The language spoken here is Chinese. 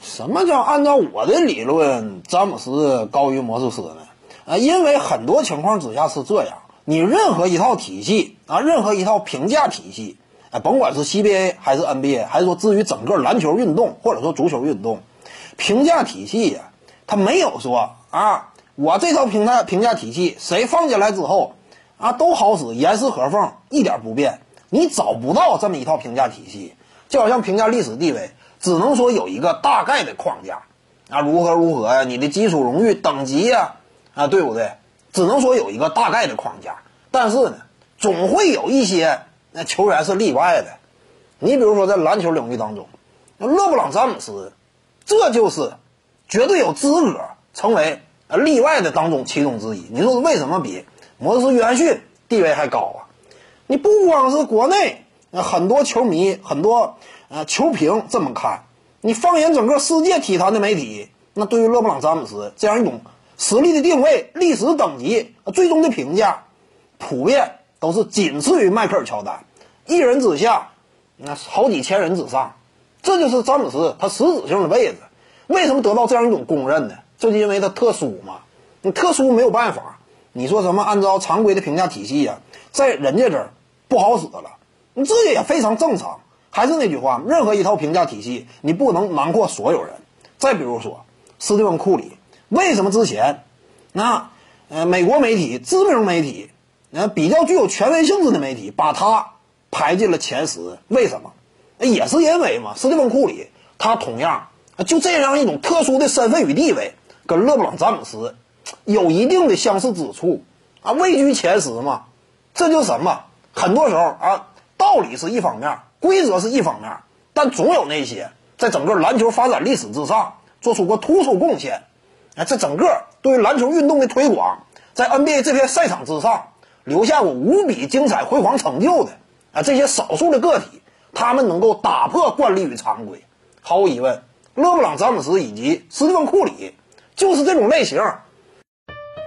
什么叫按照我的理论，詹姆斯高于魔术师呢？啊，因为很多情况之下是这样，你任何一套体系啊，任何一套评价体系，哎，甭管是 CBA 还是 NBA，还是说至于整个篮球运动或者说足球运动，评价体系呀，它没有说啊，我这套评价评价体系谁放进来之后啊都好使，严丝合缝，一点不变，你找不到这么一套评价体系，就好像评价历史地位。只能说有一个大概的框架，啊，如何如何呀？你的基础荣誉等级呀，啊，对不对？只能说有一个大概的框架，但是呢，总会有一些那球员是例外的。你比如说在篮球领域当中，勒布朗詹姆斯，这就是绝对有资格成为呃例外的当中其中之一。你说为什么比魔术师约翰逊地位还高啊？你不光是国内那很多球迷，很多。啊，球评这么看，你放眼整个世界体坛的媒体，那对于勒布朗詹姆斯这样一种实力的定位、历史等级、最终的评价，普遍都是仅次于迈克尔乔丹，一人之下，那好几千人之上，这就是詹姆斯他实质性的位置。为什么得到这样一种公认呢？就是因为他特殊嘛。你特殊没有办法，你说什么按照常规的评价体系呀，在人家这儿不好使了，你这也非常正常。还是那句话，任何一套评价体系，你不能囊括所有人。再比如说，斯蒂芬·库里，为什么之前，那呃美国媒体、知名媒体，呃比较具有权威性质的媒体，把他排进了前十？为什么？也是因为嘛，斯蒂芬·库里他同样就这样一种特殊的身份与地位，跟勒布朗·詹姆斯有一定的相似之处啊，位居前十嘛。这就什么？很多时候啊，道理是一方面。规则是一方面，但总有那些在整个篮球发展历史之上做出过突出贡献，哎，这整个对于篮球运动的推广，在 NBA 这片赛场之上留下过无比精彩辉煌成就的啊，这些少数的个体，他们能够打破惯例与常规。毫无疑问，勒布朗·詹姆斯以及斯蒂芬·库里就是这种类型。